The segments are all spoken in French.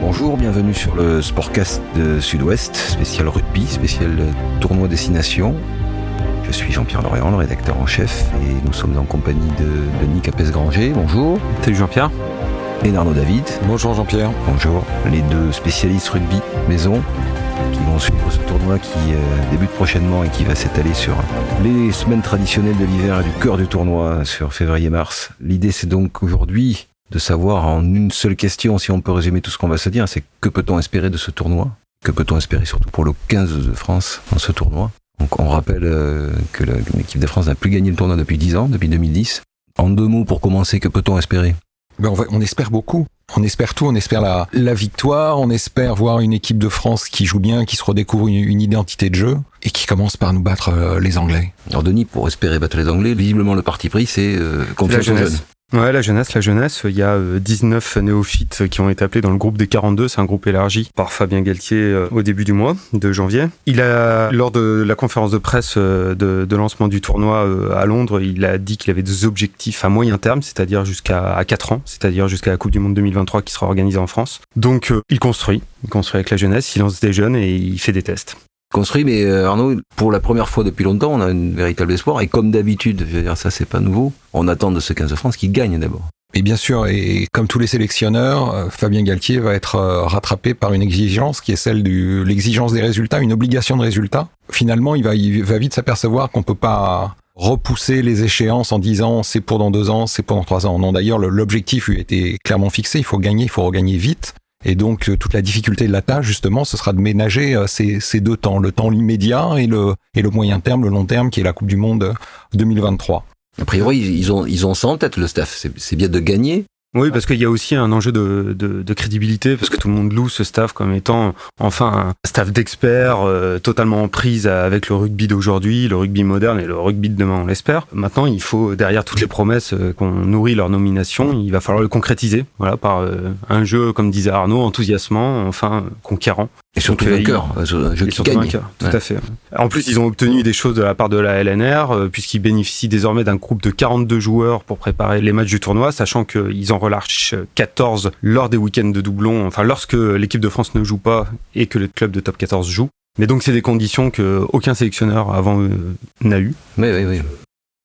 Bonjour, bienvenue sur le Sportcast de Sud-Ouest, spécial rugby, spécial tournoi destination. Je suis Jean-Pierre Lorient, le rédacteur en chef, et nous sommes en compagnie de Denis Capes-Granger. Bonjour. Salut Jean-Pierre. Et Nardo David. Bonjour Jean-Pierre. Bonjour. Les deux spécialistes rugby maison qui vont suivre ce tournoi qui euh, débute prochainement et qui va s'étaler sur les semaines traditionnelles de l'hiver et du cœur du tournoi sur février-mars. L'idée c'est donc aujourd'hui de savoir en une seule question, si on peut résumer tout ce qu'on va se dire, c'est que peut-on espérer de ce tournoi? Que peut-on espérer surtout pour le 15 de France dans ce tournoi? Donc on rappelle euh, que l'équipe de France n'a plus gagné le tournoi depuis 10 ans, depuis 2010. En deux mots pour commencer, que peut-on espérer? Ben on, on, espère beaucoup. On espère tout, on espère la, la, victoire, on espère voir une équipe de France qui joue bien, qui se redécouvre une, une identité de jeu et qui commence par nous battre euh, les Anglais. Alors Denis, pour espérer battre les Anglais, visiblement le parti pris, c'est euh, confiance aux jeunes. Ouais, la jeunesse, la jeunesse, il y a 19 néophytes qui ont été appelés dans le groupe des 42, c'est un groupe élargi par Fabien Galtier euh, au début du mois de janvier. Il a, lors de la conférence de presse euh, de, lancement du tournoi euh, à Londres, il a dit qu'il avait des objectifs à moyen terme, c'est-à-dire jusqu'à 4 ans, c'est-à-dire jusqu'à la Coupe du Monde 2023 qui sera organisée en France. Donc il construit, il construit avec la jeunesse, il lance des jeunes et il fait des tests construit, mais Arnaud, pour la première fois depuis longtemps, on a un véritable espoir. Et comme d'habitude, je veux dire, ça c'est pas nouveau, on attend de ce 15 de France qu'il gagne d'abord. Et bien sûr, et comme tous les sélectionneurs, Fabien Galtier va être rattrapé par une exigence qui est celle de l'exigence des résultats, une obligation de résultats. Finalement, il va, il va vite s'apercevoir qu'on peut pas repousser les échéances en disant c'est pour dans deux ans, c'est pour dans trois ans. Non, d'ailleurs, l'objectif lui a été clairement fixé. Il faut gagner, il faut regagner vite. Et donc euh, toute la difficulté de la tâche, justement, ce sera de ménager euh, ces, deux temps, le temps immédiat et le, moyen terme, le long terme, qui est la Coupe du Monde 2023. A priori, ils ont, ils ont ça en tête, le staff. C'est bien de gagner, oui, parce qu'il y a aussi un enjeu de, de, de, crédibilité, parce que tout le monde loue ce staff comme étant enfin un staff d'experts euh, totalement en prise avec le rugby d'aujourd'hui, le rugby moderne et le rugby de demain, on l'espère. Maintenant, il faut, derrière toutes les promesses euh, qu'on nourrit leur nomination, il va falloir le concrétiser, voilà, par euh, un jeu, comme disait Arnaud, enthousiasmant, enfin conquérant. Et surtout vainqueur, un jeu qui gagne. Vainqueur, tout ouais. à fait. En plus, ils ont obtenu des choses de la part de la LNR, euh, puisqu'ils bénéficient désormais d'un groupe de 42 joueurs pour préparer les matchs du tournoi, sachant qu'ils en relâchent 14 lors des week-ends de doublons, enfin lorsque l'équipe de France ne joue pas et que le club de top 14 joue. Mais donc c'est des conditions que aucun sélectionneur avant eux n'a eu. Oui, oui, oui.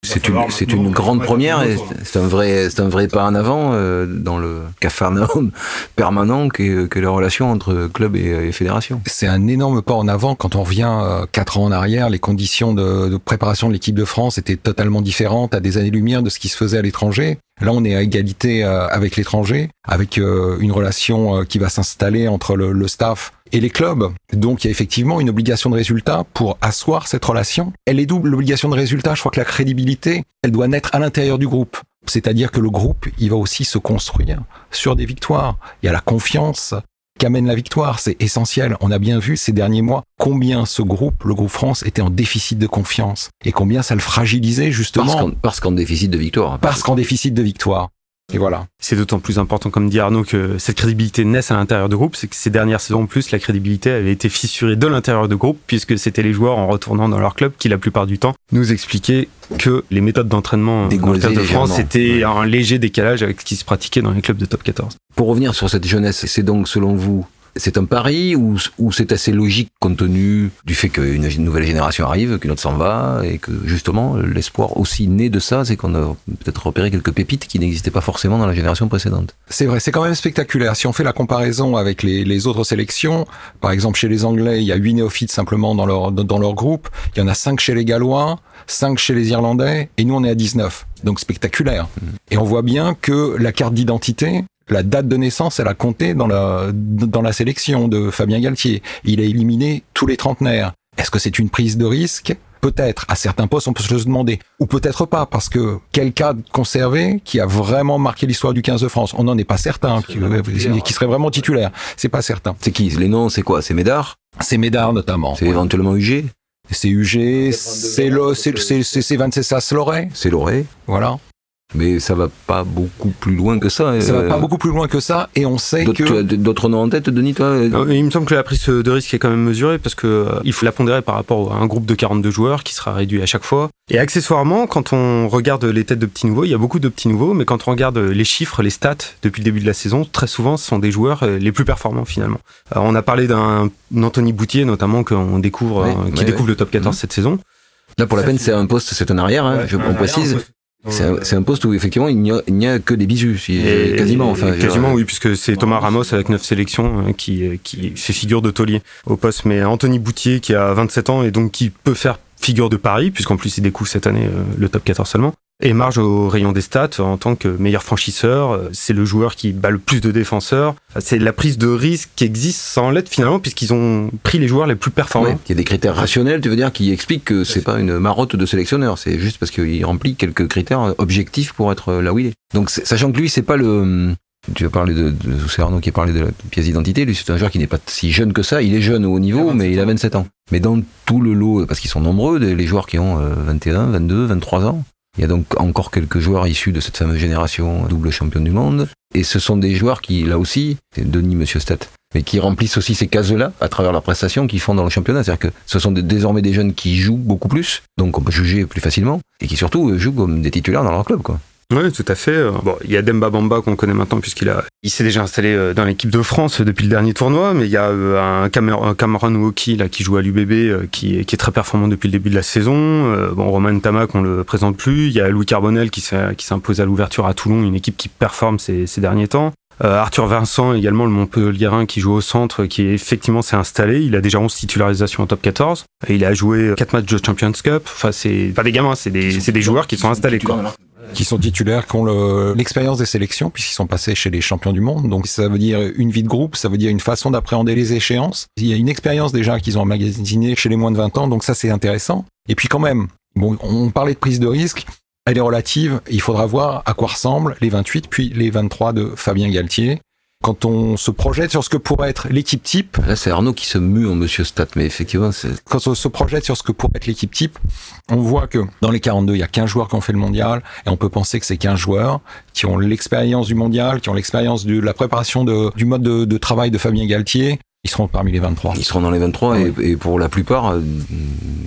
C'est une, c'est une grande première et c'est un vrai, c'est un vrai pas en avant euh, dans le cafarnaum permanent que, que la relation entre club et, et fédération. C'est un énorme pas en avant quand on revient euh, quatre ans en arrière. Les conditions de, de préparation de l'équipe de France étaient totalement différentes à des années-lumière de ce qui se faisait à l'étranger. Là, on est à égalité euh, avec l'étranger, avec euh, une relation euh, qui va s'installer entre le, le, staff et les clubs. Donc, il y a effectivement une obligation de résultat pour asseoir cette relation. Elle est double, l'obligation de résultat. Je crois que la crédibilité, elle doit naître à l'intérieur du groupe. C'est-à-dire que le groupe, il va aussi se construire sur des victoires. Il y a la confiance, qu'amène la victoire. C'est essentiel. On a bien vu ces derniers mois combien ce groupe, le groupe France, était en déficit de confiance et combien ça le fragilisait justement. Parce qu'en déficit de victoire. Parce qu'en déficit de victoire. Et voilà. C'est d'autant plus important, comme dit Arnaud, que cette crédibilité naisse à l'intérieur du groupe. C'est que ces dernières saisons, en plus, la crédibilité avait été fissurée de l'intérieur du groupe, puisque c'était les joueurs en retournant dans leur club qui, la plupart du temps, nous expliquaient que les méthodes d'entraînement dans le de France étaient un léger décalage avec ce qui se pratiquait dans les clubs de top 14. Pour revenir sur cette jeunesse, c'est donc, selon vous, c'est un pari ou, ou c'est assez logique compte tenu du fait qu'une nouvelle génération arrive, qu'une autre s'en va et que justement l'espoir aussi né de ça, c'est qu'on a peut-être repéré quelques pépites qui n'existaient pas forcément dans la génération précédente. C'est vrai, c'est quand même spectaculaire. Si on fait la comparaison avec les, les, autres sélections, par exemple chez les Anglais, il y a huit néophytes simplement dans leur, dans leur groupe, il y en a cinq chez les Gallois, 5 chez les Irlandais, et nous on est à 19. Donc spectaculaire. Mmh. Et on voit bien que la carte d'identité, la date de naissance, elle a compté dans la, dans la sélection de Fabien Galtier. Il a éliminé tous les trentenaires. Est-ce que c'est une prise de risque? Peut-être. À certains postes, on peut se le demander. Ou peut-être pas, parce que quel cas conservé qui a vraiment marqué l'histoire du 15 de France On n'en est pas certain, qui, qui, serait vraiment titulaire. C'est pas certain. C'est qui? Les noms, c'est quoi? C'est Médard? C'est Médard, notamment. C'est ouais. éventuellement UG c'est UG, c'est le, c'est, c'est, c'est Venceslas Loret. C'est Loret. Voilà. Mais ça va pas beaucoup plus loin que ça. Ça va euh, pas beaucoup plus loin que ça, et on sait d'autres- que... Tu as d'autres noms en tête, Denis, toi euh, Euh, Il me semble que la prise de risque est quand même mesurée parce que euh, il faut la pondérer par rapport à un groupe de 42 joueurs qui sera réduit à chaque fois. Et accessoirement, quand on regarde les têtes de petits nouveaux, il y a beaucoup de petits nouveaux, mais quand on regarde les chiffres, les stats depuis le début de la saison, très souvent, ce sont des joueurs euh, les plus performants finalement. Euh, on a parlé d'un Anthony Boutier notamment qu'on découvre, euh, qui découvre le top 14 Mhm. cette saison. Là, pour la peine, c'est un poste, c'est un arrière, hein, je, on précise. C'est un, poste où effectivement il n'y a, que des bisus, si- Et- quasiment. Enfin, quasiment oui, puisque c'est Thomas Ramos avec 9 sélections euh, qui, euh, qui fait figure de taulier au poste. Mais Anthony Boutier qui a 27 ans et donc qui peut faire figure de Paris, puisqu'en plus il découvre cette année euh, le top 14 seulement. Et marge au rayon des stats en tant que meilleur franchisseur. euh, C'est le joueur qui bat le plus de défenseurs. C'est la prise de risque qui existe sans l'être finalement, puisqu'ils ont pris les joueurs les plus performants. Ouais, il y a des critères rationnels, tu veux dire, qui expliquent que c'est pas une marotte de sélectionneur, c'est juste parce qu'il remplit quelques critères objectifs pour être là où il est. Donc, sachant que lui, c'est pas le. Tu as parlé de, de c'est Arnaud qui a parlé de la pièce d'identité. Lui, c'est un joueur qui n'est pas si jeune que ça. Il est jeune au haut niveau, mais il a 27 ans. Mais dans tout le lot, parce qu'ils sont nombreux, les joueurs qui ont euh, 21, 22, 23 ans, il y a donc encore quelques joueurs issus de cette fameuse génération double championne du monde. Et ce sont des joueurs qui, là aussi, c'est Denis Monsieur Stat, mais qui remplissent aussi ces cases-là à travers leurs prestations qu'ils font dans le championnat. C'est-à-dire que ce sont désormais des jeunes qui jouent beaucoup plus, donc on peut juger plus facilement, et qui surtout jouent comme des titulaires dans leur club. Quoi. Oui, tout à fait. Euh, Bon, il y a Demba Bamba qu'on connaît maintenant puisqu'il a, il s'est déjà installé euh, dans l'équipe de France depuis le dernier tournoi, mais il y a euh, un Camer- un Cameron Woki là qui joue à l'UBB qui, est- qui est très performant depuis le début de la saison. Bon, Roman Tamac on le présente plus. Il y a Louis Carbonel qui s'impose à l'ouverture à Toulon, une équipe qui performe ces, ces derniers temps. Euh, Arthur Vincent également le Montpellierin qui joue au centre qui effectivement s'est installé il a déjà 11 titularisations en top 14 et il a joué 4 matchs de Champions Cup enfin c'est pas des gamins c'est des, c'est des joueurs qui sont installés quoi. Qui sont titulaires, qui ont le- l'expérience des sélections, puisqu'ils sont passés chez les champions du monde. Donc ça veut dire une vie de groupe, ça veut dire une façon d'appréhender les échéances. Il y a une expérience déjà qu'ils ont emmagasinée chez les moins de 20 ans, donc ça c'est intéressant. Et puis quand même, bon, on parlait de prise de risque, elle est relative, il faudra voir à quoi ressemblent les 28 puis les 23 de Fabien Galtier. Quand on se projette sur ce que pourrait être l'équipe type, Là, c'est Arnaud qui se mue en Monsieur Stat, mais effectivement, c'est quand on se projette sur ce que pourrait être l'équipe type, on voit que dans les 42, il y a 15 joueurs qui ont fait le mondial, et on peut penser que c'est 15 joueurs qui ont l'expérience du mondial, qui ont l'expérience de la préparation de- du mode de, de travail de Fabien Galtier. Ils seront parmi les 23. Ils seront dans les 23 et, et pour la plupart, euh,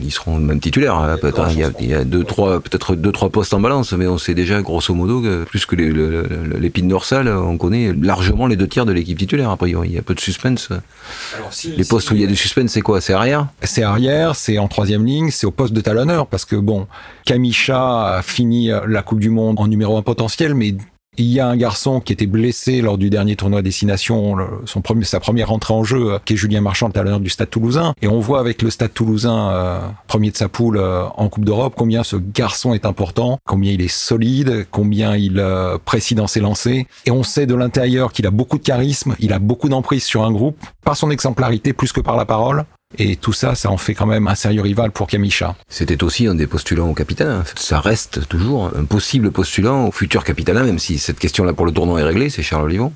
ils seront même titulaires. hein, peut-être, hein. Il y a, il y a deux, trois, peut-être deux, trois postes en balance, mais on sait déjà grosso modo que plus que l'épine dorsale, on connaît largement les deux tiers de l'équipe titulaire. A priori, il y a peu de suspense. Les postes où il y a du suspense, c'est quoi? C'est arrière? C'est arrière, c'est en troisième ligne, c'est au poste de talonneur, parce que bon, Kamisha a fini euh, la Coupe du Monde en numéro un potentiel, mais il y a un garçon qui était blessé lors du dernier tournoi Destination, son premier, sa première entrée en jeu, euh, qui est Julien Marchand, le talonneur du Stade Toulousain. Et on voit avec le Stade Toulousain, euh, premier de sa poule euh, en Coupe d'Europe, combien ce garçon est important, combien il est solide, combien il euh, précis dans ses lancers. Et on sait de l'intérieur qu'il a beaucoup de charisme, il a beaucoup d'emprise sur un groupe, par son exemplarité plus que par la parole. Et tout ça, ça en fait quand même un sérieux rival pour Kamisha. C'était aussi un des postulants au capitaine. hein. Ça reste toujours un possible postulant au futur capitaine, même si cette question-là pour le tournoi est réglée, c'est Charles Olivon.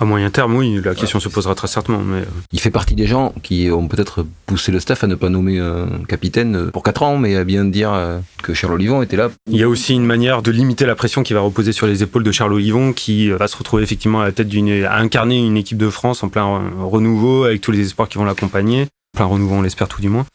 À moyen terme, oui, la question se posera très certainement. Mais euh, Il fait partie des gens qui ont peut-être poussé le staff à ne pas nommer un capitaine pour 4 ans, mais à bien dire euh, que Charles Olivon était là. il y a aussi une manière de limiter la pression qui va reposer sur les épaules de Charles Olivon, qui euh, va se retrouver effectivement à la tête d'une, à incarner une équipe de France en plein euh, renouveau, avec tous les espoirs qui vont l'accompagner. Plein renouveau, on l'espère tout du moins.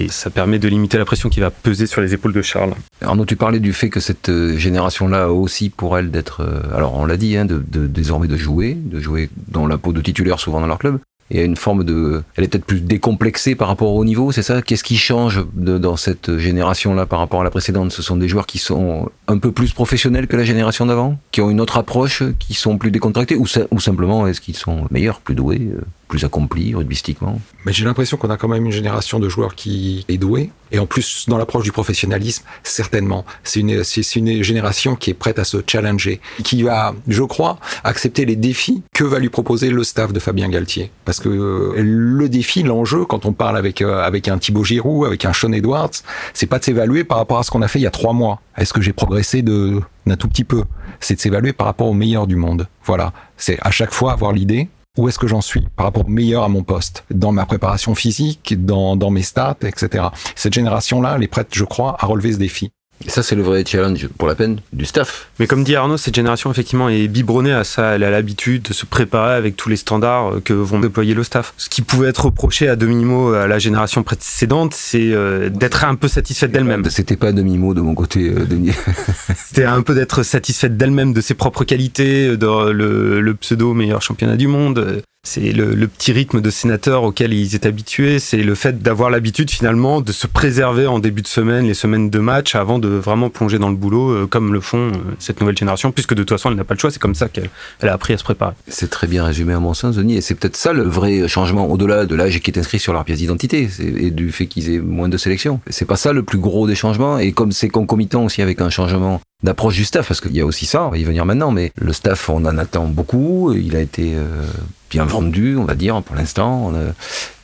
Et ça permet de limiter la pression qui va peser sur les épaules de Charles. Arnaud, tu parlais du fait que cette euh, génération-là a aussi pour elle d'être, euh, alors on l'a dit, hein, de, désormais de jouer, de jouer dans la peau de titulaire souvent dans leur club. Et une forme de, elle est peut-être plus décomplexée par rapport au niveau, c'est ça? Qu'est-ce qui change dans cette génération-là par rapport à la précédente? Ce sont des joueurs qui sont un peu plus professionnels que la génération d'avant, qui ont une autre approche, qui sont plus décontractés, ou simplement est-ce qu'ils sont meilleurs, plus doués, euh, plus accomplis rugbystiquement Mais j'ai l'impression qu'on a quand même une génération de joueurs qui est douée. Et en plus, dans l'approche du professionnalisme, certainement. C'est une, c'est une génération qui est prête à se challenger. Qui va, je crois, accepter les défis que va lui proposer le staff de Fabien Galtier. Parce que euh, le défi, l'enjeu, quand on parle avec, euh, avec un Thibaut Giroud, avec un Sean Edwards, c'est pas de s'évaluer par rapport à ce qu'on a fait il y a trois mois. Est-ce que j'ai progressé de, d'un tout petit peu? C'est de s'évaluer par rapport au meilleur du monde. Voilà. C'est à chaque fois avoir l'idée où est-ce que j'en suis par rapport au meilleur à mon poste, dans ma préparation physique, dans, dans mes stats, etc. Cette génération-là, elle est prête, je crois, à relever ce défi. Et ça, c'est le vrai challenge pour la peine du staff. Mais comme dit Arnaud, cette génération, effectivement, est biberonnée à ça. Elle a l'habitude de se préparer avec tous les standards que vont déployer le staff. Ce qui pouvait être reproché à demi-mot à la génération précédente, c'est euh, d'être un peu satisfaite d'elle-même. C'était pas demi-mot de mon côté, euh, Denis. C'était un peu d'être satisfaite d'elle-même, de ses propres qualités, de le, le pseudo meilleur championnat du monde. C'est le, petit rythme de sénateur auquel ils étaient habitués. C'est le fait d'avoir l'habitude finalement de se préserver en début de semaine, les semaines de match, avant de vraiment plonger dans le boulot, euh, comme le font euh, cette nouvelle génération, puisque de toute façon elle n'a pas le choix. C'est comme ça qu'elle elle a appris à se préparer. C'est très bien résumé à mon sens, Denis. Et c'est peut-être ça le vrai changement, au-delà de l'âge qui est inscrit sur leur pièce d'identité et du fait qu'ils aient moins de sélection. C'est pas ça le plus gros des changements. Et comme c'est concomitant aussi avec un changement d'approche du staff, parce qu'il y a aussi ça, on va y venir maintenant, mais le staff, on en attend beaucoup. Il a été euh, bien vendu, on va dire, pour l'instant.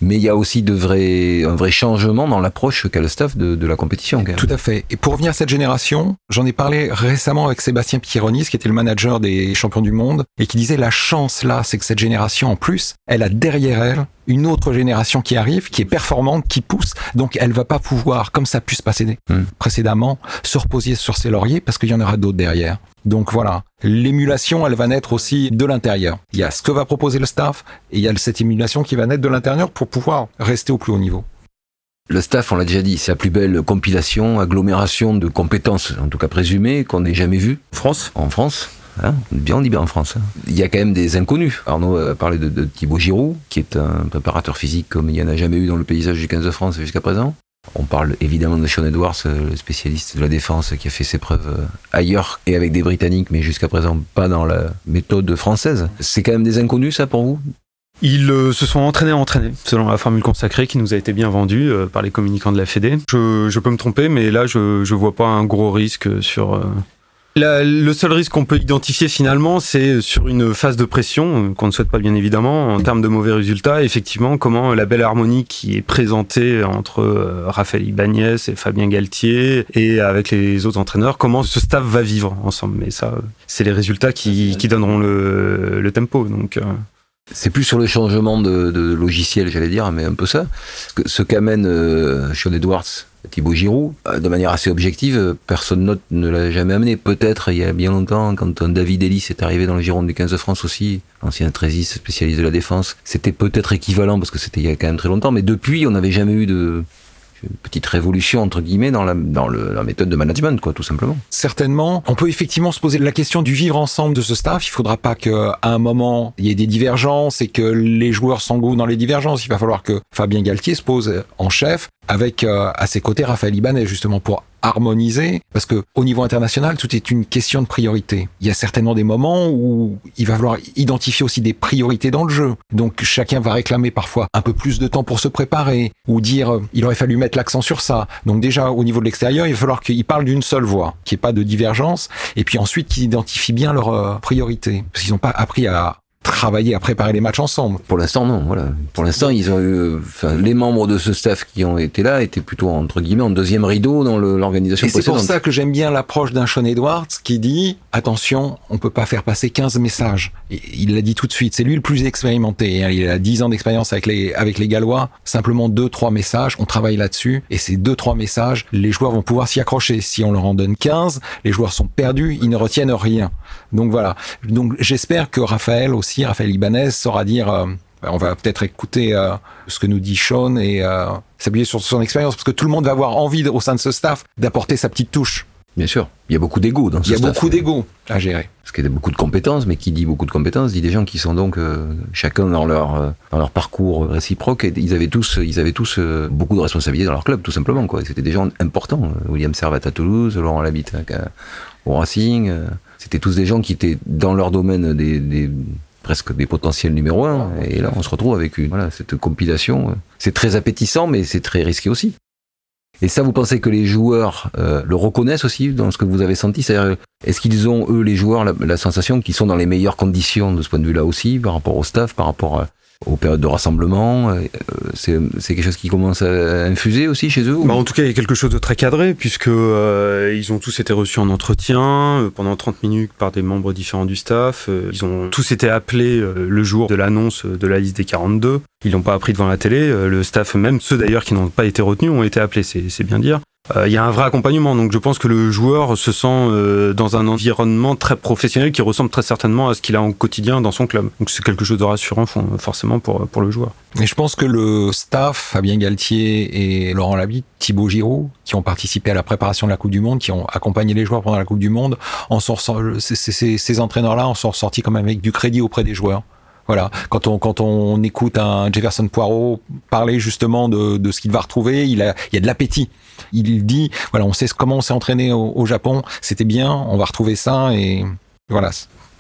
Mais il y a aussi de vrais, un vrai changement dans l'approche qu'a le staff de, de la compétition. Tout à fait. Et pour revenir à cette génération, j'en ai parlé récemment avec Sébastien Pierronis, qui était le manager des champions du monde, et qui disait la chance là, c'est que cette génération, en plus, elle a derrière elle une autre génération qui arrive, qui est performante, qui pousse. Donc elle va pas pouvoir, comme ça a pu se passer hmm. précédemment, se reposer sur ses lauriers parce qu'il y en aura d'autres derrière. Donc voilà, l'émulation, elle va naître aussi de l'intérieur. Il y a ce que va proposer le staff et il y a cette émulation qui va naître de l'intérieur pour pouvoir rester au plus haut niveau. Le staff, on l'a déjà dit, c'est la plus belle compilation, agglomération de compétences, en tout cas présumées, qu'on n'ait jamais vues. France En France. Hein bien, on dit bien en France. Hein. Il y a quand même des inconnus. Arnaud a parlé de, de Thibaut Giroud, qui est un préparateur physique comme il n'y en a jamais eu dans le paysage du 15 de France jusqu'à présent. On parle évidemment de Sean Edwards, euh, le spécialiste de la défense qui a fait ses preuves euh, ailleurs et avec des Britanniques, mais jusqu'à présent pas dans la méthode française. C'est quand même des inconnus, ça, pour vous? Ils euh, se sont entraînés à entraîner, selon la formule consacrée qui nous a été bien vendue par les communicants de la Fédé. Je, peux me tromper, mais là, je ne vois pas un gros risque sur, le seul risque qu'on peut identifier finalement, c'est sur une phase de pression, euh, qu'on ne souhaite pas bien évidemment, en termes de mauvais résultats, effectivement, comment la belle harmonie qui est présentée entre euh, Raphaël Ibanez et Fabien Galtier et avec les autres entraîneurs, comment ce staff va vivre ensemble. Mais ça, c'est les résultats qui, donneront le, tempo. Donc, euh. C'est plus sur le changement de, logiciel, j'allais dire, mais un peu ça. Ce qu'amène Sean Edwards Thibaut Giroud, euh, de manière assez objective, euh, personne ne l'a jamais amené. Peut-être il y a bien longtemps, quand David Ellis est arrivé dans le Gironde du 15 de France aussi, ancien trésiste spécialiste de la défense, c'était peut-être équivalent parce que c'était il y a quand même très longtemps, mais depuis on n'avait jamais eu de, une petite révolution entre guillemets dans la dans la méthode de management quoi tout simplement. Certainement, on peut effectivement se poser la question du vivre ensemble de ce staff. Il faudra pas que à un moment il y ait des divergences et que les joueurs s'engouent dans les divergences. Il va falloir que Fabien Galtier se pose en chef avec euh, à ses côtés Raphaël Ibanez justement pour harmoniser parce que au niveau international tout est une question de priorité. Il y a certainement des moments où il va falloir identifier aussi des priorités dans le jeu. Donc chacun va réclamer parfois un peu plus de temps pour se préparer ou dire euh, il aurait fallu mettre l'accent sur ça. Donc déjà au niveau de l'extérieur, il va falloir qu'ils parlent d'une seule voix, qu'il n'y ait pas de divergence et puis ensuite qu'ils identifient bien leurs euh, priorités parce qu'ils n'ont pas appris à travailler à préparer les matchs ensemble. Pour l'instant, non. Voilà. Pour l'instant, ils ont eu, enfin, les membres de ce staff qui ont été là étaient plutôt entre guillemets en deuxième rideau dans l'organisation précédente. C'est pour ça que j'aime bien l'approche d'un Sean Edwards qui dit attention, on peut pas faire passer 15 messages. Et il l'a dit tout de suite. C'est lui le plus expérimenté. Hein. Il a 10 ans d'expérience avec les avec les Gallois. Simplement deux trois messages. On travaille là-dessus. Et ces deux trois messages, les joueurs vont pouvoir s'y accrocher. Si on leur en donne 15, les joueurs sont perdus. Ils ne retiennent rien. Donc voilà. Donc j'espère que Raphaël aussi Raphaël Ibanez saura dire euh, on va peut-être écouter euh, ce que nous dit Sean et euh, s'appuyer sur son expérience parce que tout le monde va avoir envie au sein de ce staff d'apporter sa petite touche. Bien sûr, il y a beaucoup d'ego dans ce staff. Il y a beaucoup d'ego à gérer. Parce qu'il y a beaucoup de compétences, mais qui dit beaucoup de compétences dit des gens qui sont donc chacun dans leur dans leur parcours réciproque. Et ils avaient tous ils avaient tous beaucoup de responsabilités dans leur club, tout simplement quoi. C'était des gens importants. William Servat à Toulouse, Laurent Labitte au Racing. C'était tous des gens qui étaient dans leur domaine des, des presque des potentiels numéro un. Et là, on se retrouve avec une, voilà, cette compilation. C'est très appétissant, mais c'est très risqué aussi. Et ça, vous pensez que les joueurs euh, le reconnaissent aussi dans ce que vous avez senti? Est-ce qu'ils ont, eux, les joueurs, la, la sensation qu'ils sont dans les meilleures conditions de ce point de vue-là aussi, par rapport au staff, par rapport à, aux périodes de rassemblement euh, C'est quelque chose qui commence à infuser aussi chez eux bah En tout cas, il y a quelque chose de très cadré, puisque euh, ils ont tous été reçus en entretien euh, pendant 30 minutes par des membres différents du staff. ils ont tous été appelés le jour de l'annonce de la liste des 42. Ils l'ont pas appris devant la télé. le staff, même ceux d'ailleurs qui n'ont pas été retenus, ont été appelés, c'est bien dire. Euh, il y a un vrai accompagnement. Donc je pense que le joueur se sent euh, dans un environnement très professionnel qui ressemble très certainement à ce qu'il a au quotidien dans son club. Donc c'est quelque chose de rassurant forcément pour, le joueur. Et je pense que le staff, Fabien Galtier et Laurent Labitte, Thibaut Giroud, qui ont participé à la préparation de la Coupe du Monde, qui ont accompagné les joueurs pendant la Coupe du Monde, en ces, entraîneurs-là en sont ressortis quand même avec du crédit auprès des joueurs. Voilà, quand on quand on écoute un Jefferson Poirot parler justement de, de ce qu'il va retrouver, il a il y a de l'appétit. Il dit voilà, on sait comment on s'est entraîné au, Japon, c'était bien, on va retrouver ça et voilà.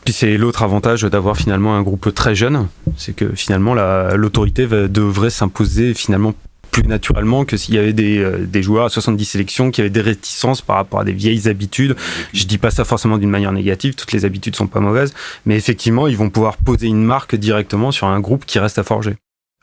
Puis c'est l'autre avantage d'avoir finalement un groupe très jeune, c'est que finalement l'autorité devrait s'imposer finalement plus naturellement que s'il y avait des, euh, des, joueurs à 70 sélections qui avaient des réticences par rapport à des vieilles habitudes. Je dis pas ça forcément d'une manière négative, toutes les habitudes sont pas mauvaises, mais effectivement, ils vont pouvoir poser une marque directement sur un groupe qui reste à forger.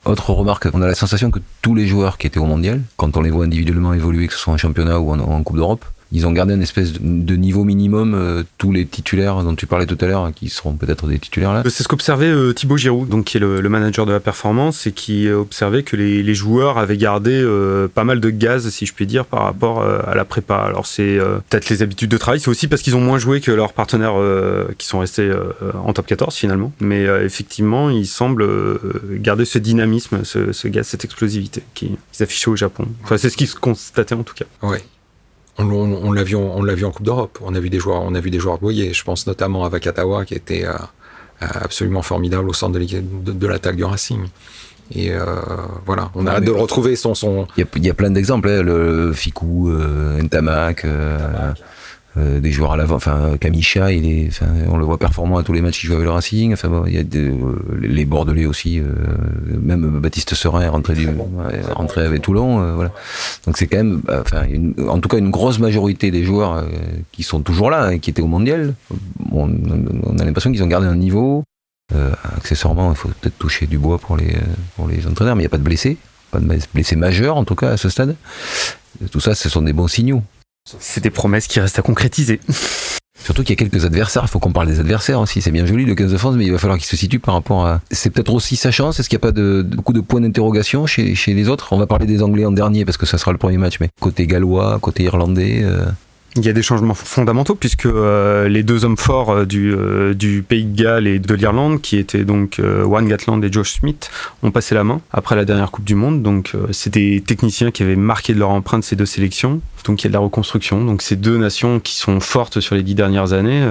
Autre remarque, on a la sensation que tous les joueurs qui étaient au mondial, quand on les voit individuellement évoluer, que ce soit en championnat ou en Coupe d'Europe, ils ont gardé une espèce de niveau minimum, euh, tous les titulaires dont tu parlais tout à l'heure, hein, qui seront peut-être des titulaires là. C'est ce qu'observait euh, Thibaut Giroud, donc qui est le, manager de la performance, et qui observait que les, les joueurs avaient gardé euh, pas mal de gaz, si je puis dire, par rapport à la prépa. Alors c'est peut-être les habitudes de travail, c'est aussi parce qu'ils ont moins joué que leurs partenaires qui sont restés en top 14 finalement. Mais effectivement, ils semblent garder ce dynamisme, ce, ce gaz, cette explosivité qu'ils affichaient au Japon. Enfin, c'est ce qu'ils constataient en tout cas. Ouais on, l'a vu, on l'a vu en Coupe d'Europe. On a vu des joueurs, on a vu des joueurs boyer. Je pense notamment à Vakatawa qui était euh, absolument formidable au centre de, l'attaque du Racing. Et euh, voilà, on a hâte de le retrouver son son. Il y a, plein d'exemples, hein, le Fikou, euh, Ntamak. Euh, des joueurs à l'avant. Enfin, Kamisha, il est, enfin, on le voit performant à tous les matchs qu'il joue avec le Racing. Enfin, bon, il y a des, euh, les Bordelais aussi. Euh, même Baptiste Serin est rentré, du, rentré avec Toulon. voilà. Donc c'est quand même, enfin, en tout cas, une grosse majorité des joueurs qui sont toujours là et qui étaient au Mondial. On, on a l'impression qu'ils ont gardé un niveau. accessoirement, il faut peut-être toucher du bois pour les pour les entraîneurs, mais il n'y a pas de blessés, pas de blessés majeurs en tout cas à ce stade. Tout ça, ce sont des bons signaux. C'est des promesses qui restent à concrétiser. Surtout qu'il y a quelques adversaires, il faut qu'on parle des adversaires aussi. C'est bien joli le 15 de France, mais il va falloir qu'ils se situent par rapport à. C'est peut-être aussi sa chance. Est-ce qu'il n'y a pas de, beaucoup de points d'interrogation chez, chez les autres? On va parler des Anglais en dernier parce que ça sera le premier match, mais côté gallois, côté irlandais. Euh, il y a des changements fondamentaux puisque euh, les deux hommes forts euh, du, euh, du, Pays de Galles et de l'Irlande, qui étaient donc Juan Gatland et Josh Smith, ont passé la main après la dernière Coupe du Monde. Donc c'est des techniciens qui avaient marqué de leur empreinte ces deux sélections. Donc il y a de la reconstruction. Donc ces deux nations qui sont fortes sur les dix dernières années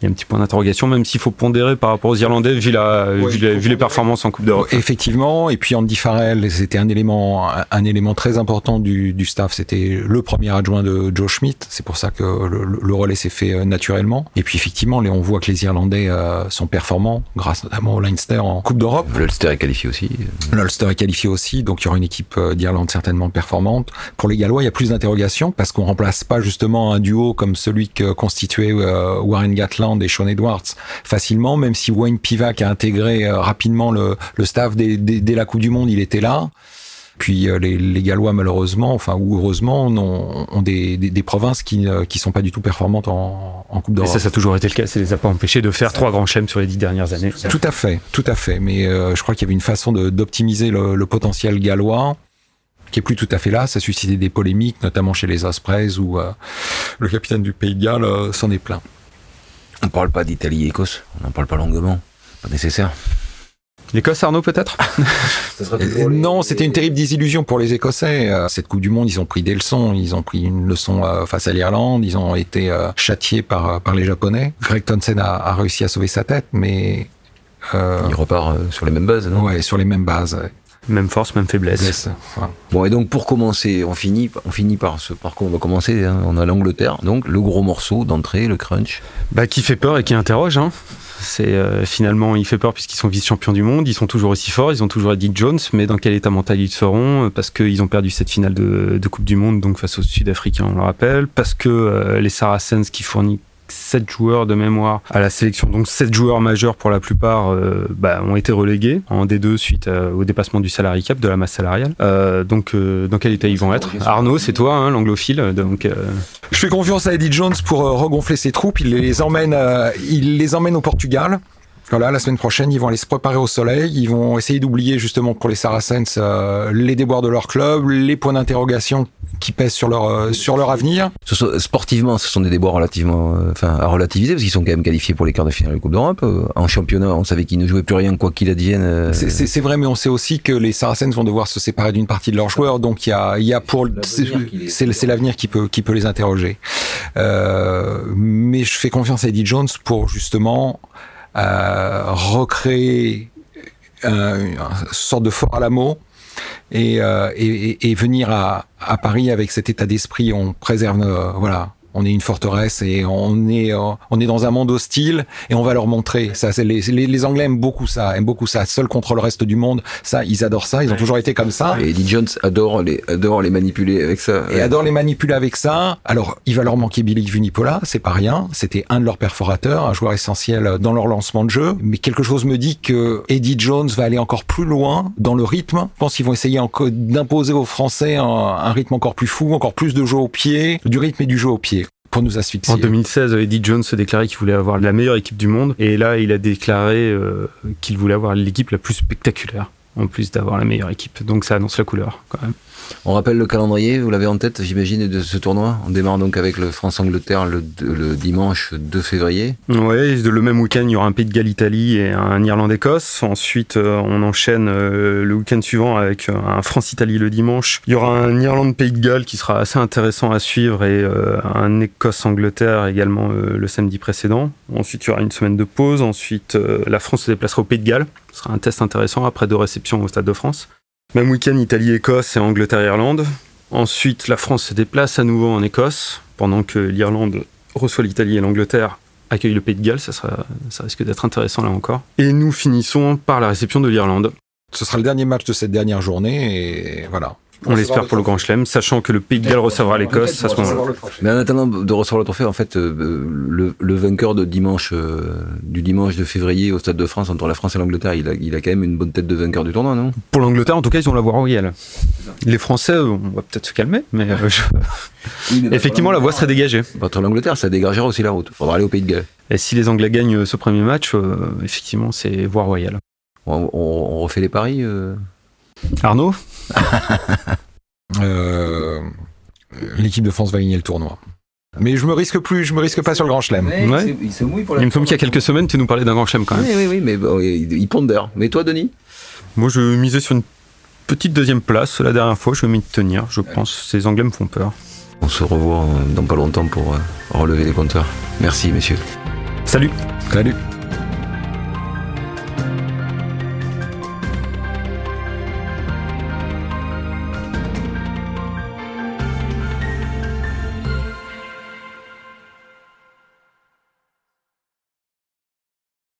il y a un petit point d'interrogation, même s'il faut pondérer par rapport aux Irlandais, vu, la, vu, les performances en Coupe d'Europe. Effectivement, et puis Andy Farrell, c'était un élément, un élément très important du, du staff. C'était le premier adjoint de Joe Schmidt. C'est pour ça que le, relais s'est fait euh, naturellement. Et puis effectivement, on voit que les Irlandais euh, sont performants, grâce notamment au Leinster en Coupe d'Europe. L'Ulster est qualifié aussi. L'Ulster est qualifié aussi, donc il y aura une équipe euh, d'Irlande certainement performante. Pour les Gallois, il y a plus d'interrogations parce qu'on remplace pas justement un duo comme celui que constituait Warren Gatland des Sean Edwards facilement, même si Wayne Pivac a intégré euh, rapidement le, staff dès, la Coupe du Monde, il était là. Puis euh, les, Gallois, malheureusement, enfin ou heureusement, ont, des, provinces qui ne sont pas du tout performantes en, Coupe d'Europe. ça, ça a toujours été le cas. Ça les a pas empêchés de faire trois grands chèmes sur les dix dernières années. Tout à fait, tout à fait. Mais euh, je crois qu'il y avait une façon d'optimiser le, potentiel gallois qui est plus tout à fait là. Ça a suscité des polémiques, notamment chez les Ospreys, où le capitaine du Pays de Galles s'en est plaint. On parle pas d'Italie et Écosse, on n'en parle pas longuement, pas nécessaire. L'Écosse, Arnaud, peut-être euh, Non, c'était une terrible désillusion pour les Écossais. Euh, cette Coupe du Monde, ils ont pris des leçons. Ils ont pris une leçon euh, face à l'Irlande. Ils ont été châtiés par, par les Japonais. Greg Townsend a, réussi à sauver sa tête, mais... Il repart sur les mêmes bases, non? Ouais, sur les mêmes bases. Même force, même faiblesse. Bon, et donc pour commencer, on finit, on finit par ce par quoi on va commencer. Hein. On a l'Angleterre, donc le gros morceau d'entrée, le crunch. Bah, qui fait peur et qui interroge. Hein. C'est euh, finalement, il fait peur puisqu'ils sont vice-champions du monde, ils sont toujours aussi forts, ils ont toujours Eddie Jones, mais dans quel état mental ils seront euh, Parce qu'ils ont perdu cette finale de, Coupe du Monde, donc face aux Sud-Africains, on le rappelle. Parce que euh, les Saracens qui fournissent 7 joueurs de mémoire à la sélection. Donc 7 joueurs majeurs pour la plupart euh, bah, ont été relégués en D2 suite euh, au dépassement du salarié cap, de la masse salariale. Euh, donc dans quel état ils vont être? Arnaud, c'est toi, hein, l'anglophile. Donc je fais confiance à Eddie Jones pour regonfler ses troupes. Il les emmène, il les emmène au Portugal. Voilà, la semaine prochaine, ils vont aller se préparer au soleil. Ils vont essayer d'oublier justement pour les Saracens les déboires de leur club, les points d'interrogation qui pèsent sur leur euh, sur leur avenir. Sportivement, ce sont des déboires relativement, euh, enfin, à relativiser parce qu'ils sont quand même qualifiés pour les quarts de finale de Coupe d'Europe. Euh, En championnat, on savait qu'ils ne jouaient plus rien quoi qu'il advienne. C'est- vrai, mais on sait aussi que les Saracens vont devoir se séparer d'une partie de leurs joueurs, donc il y a, il y a pour c'est l'avenir qui peut qui peut les interroger. Euh, mais je fais confiance à Eddie Jones pour justement euh, recréer un, une sorte de fort à et, euh, et, et- et venir à, à Paris avec cet état d'esprit. On préserve, euh, voilà. On est une forteresse et on est euh, on est dans un monde hostile et on va leur montrer. Ça, c'est les, les, les Anglais aiment beaucoup ça, aiment beaucoup ça. Seul contre le reste du monde, ça, ils adorent ça. Ils ont toujours été comme ça Et Eddie Jones adore les, adore les manipuler avec ça. et adore les manipuler avec ça. Alors, il va leur manquer Billy Vunipola, c'est pas rien. C'était un de leurs perforateurs, un joueur essentiel dans leur lancement de jeu. Mais quelque chose me dit que Eddie Jones va aller encore plus loin dans le rythme. Je pense qu'ils vont essayer encore d'imposer aux Français un, un rythme encore plus fou, encore plus de jeu au pied, du rythme et du jeu au pied pour nous asphyxier. En 2016, Eddie Jones se déclarait qu'il voulait avoir la meilleure équipe du monde. Et là, il a déclaré euh, qu'il voulait avoir l'équipe la plus spectaculaire, en plus d'avoir la meilleure équipe. Donc ça annonce la couleur, quand même. On rappelle le calendrier, vous l'avez en tête, j'imagine, de ce tournoi. On démarre donc avec le France-Angleterre le, dimanche 2 février. Ouais, le même week-end, il y aura un Pays de Galles-Italie et un Irlande-Écosse. Ensuite, euh, on enchaîne euh, le week-end suivant avec euh, un France-Italie le dimanche. Il y aura un Irlande-Pays de Galles qui sera assez intéressant à suivre et un Écosse-Angleterre également le samedi précédent. Ensuite, il y aura une semaine de pause. Ensuite, la France se déplacera au Pays de Galles. Ce sera un test intéressant après deux réceptions au Stade de France. Même week-end, Italie-Écosse et Angleterre-Irlande. Ensuite, la France se déplace à nouveau en Écosse, pendant que l'Irlande reçoit l'Italie et l'Angleterre accueille le Pays de Galles. Ça, risque d'être intéressant là encore. Et nous finissons par la réception de l'Irlande. Ce sera le dernier match de cette dernière journée et voilà. On l'espère pour le Grand Chelem, sachant que le Pays de Galles recevra l'Écosse à ce moment-là. Mais en attendant de recevoir le trophée, en fait, euh, le, le vainqueur de dimanche, euh, du dimanche de février au Stade de France entre la France et l'Angleterre, il a, il a quand même une bonne tête de vainqueur du tournoi, non? Pour l'Angleterre, en tout cas, ils ont la voie royale. Les Français, on va peut-être se calmer, mais euh, je- effectivement, la voie serait dégagée. Contre l'Angleterre, ça dégagera aussi la route. Faudra aller au Pays de Galles. Et si les Anglais gagnent ce premier match, euh, effectivement, c'est voie royale. On, on- on refait les paris euh Arnaud Euh, L'équipe de France va gagner le tournoi. Mais je me risque plus, je me risque pas sur le Grand Chelem. Ouais. Il se mouille pour Il me semble qu'il y a quelques semaines, tu nous parlais d'un Grand Chelem quand même. Oui, oui, oui, mais bon, il, il pondère. Mais toi, Denis? Moi, je misais sur une petite deuxième place. La dernière fois, je vais m'y tenir, je pense. Ces Anglais me font peur. On se revoit dans pas longtemps pour euh, relever les compteurs. Merci, messieurs. Salut Salut.